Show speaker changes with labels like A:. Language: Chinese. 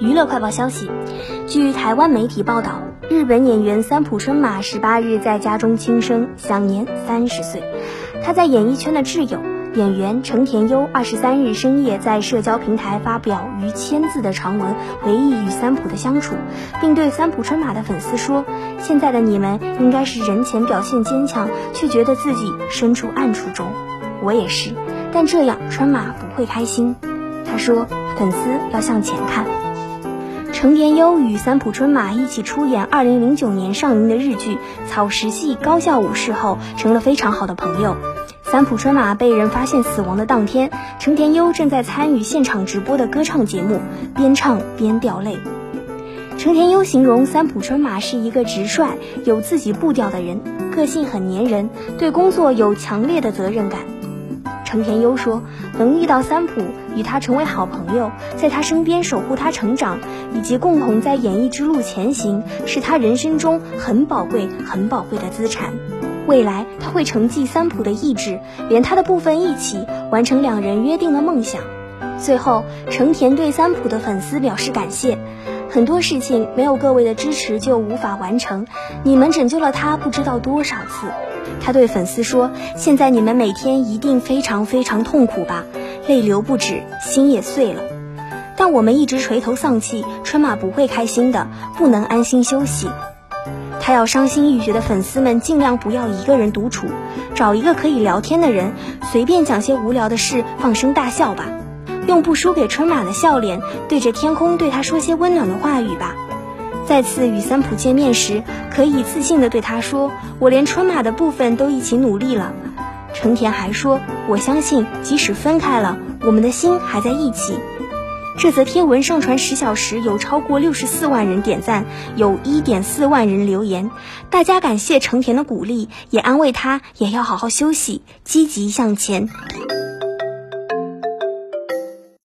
A: 娱乐快报消息，据台湾媒体报道，日本演员三浦春马十八日在家中轻生，享年三十岁。他在演艺圈的挚友演员成田优二十三日深夜在社交平台发表逾千字的长文，回忆与三浦的相处，并对三浦春马的粉丝说：“现在的你们应该是人前表现坚强，却觉得自己身处暗处中。我也是，但这样春马不会开心。”他说：“粉丝要向前看。”成田优与三浦春马一起出演2009年上映的日剧《草食系高校武士》后，成了非常好的朋友。三浦春马被人发现死亡的当天，成田优正在参与现场直播的歌唱节目，边唱边掉泪。成田优形容三浦春马是一个直率、有自己步调的人，个性很粘人，对工作有强烈的责任感。成田优说：“能遇到三浦，与他成为好朋友，在他身边守护他成长，以及共同在演艺之路前行，是他人生中很宝贵、很宝贵的资产。未来他会承继三浦的意志，连他的部分一起完成两人约定的梦想。”最后，成田对三浦的粉丝表示感谢。很多事情没有各位的支持就无法完成，你们拯救了他不知道多少次。他对粉丝说：“现在你们每天一定非常非常痛苦吧，泪流不止，心也碎了。但我们一直垂头丧气，春马不会开心的，不能安心休息。他要伤心欲绝的粉丝们尽量不要一个人独处，找一个可以聊天的人，随便讲些无聊的事，放声大笑吧。”用不输给春马的笑脸，对着天空对他说些温暖的话语吧。再次与三浦见面时，可以自信地对他说：“我连春马的部分都一起努力了。”成田还说：“我相信，即使分开了，我们的心还在一起。”这则贴文上传十小时，有超过六十四万人点赞，有一点四万人留言。大家感谢成田的鼓励，也安慰他也要好好休息，积极向前。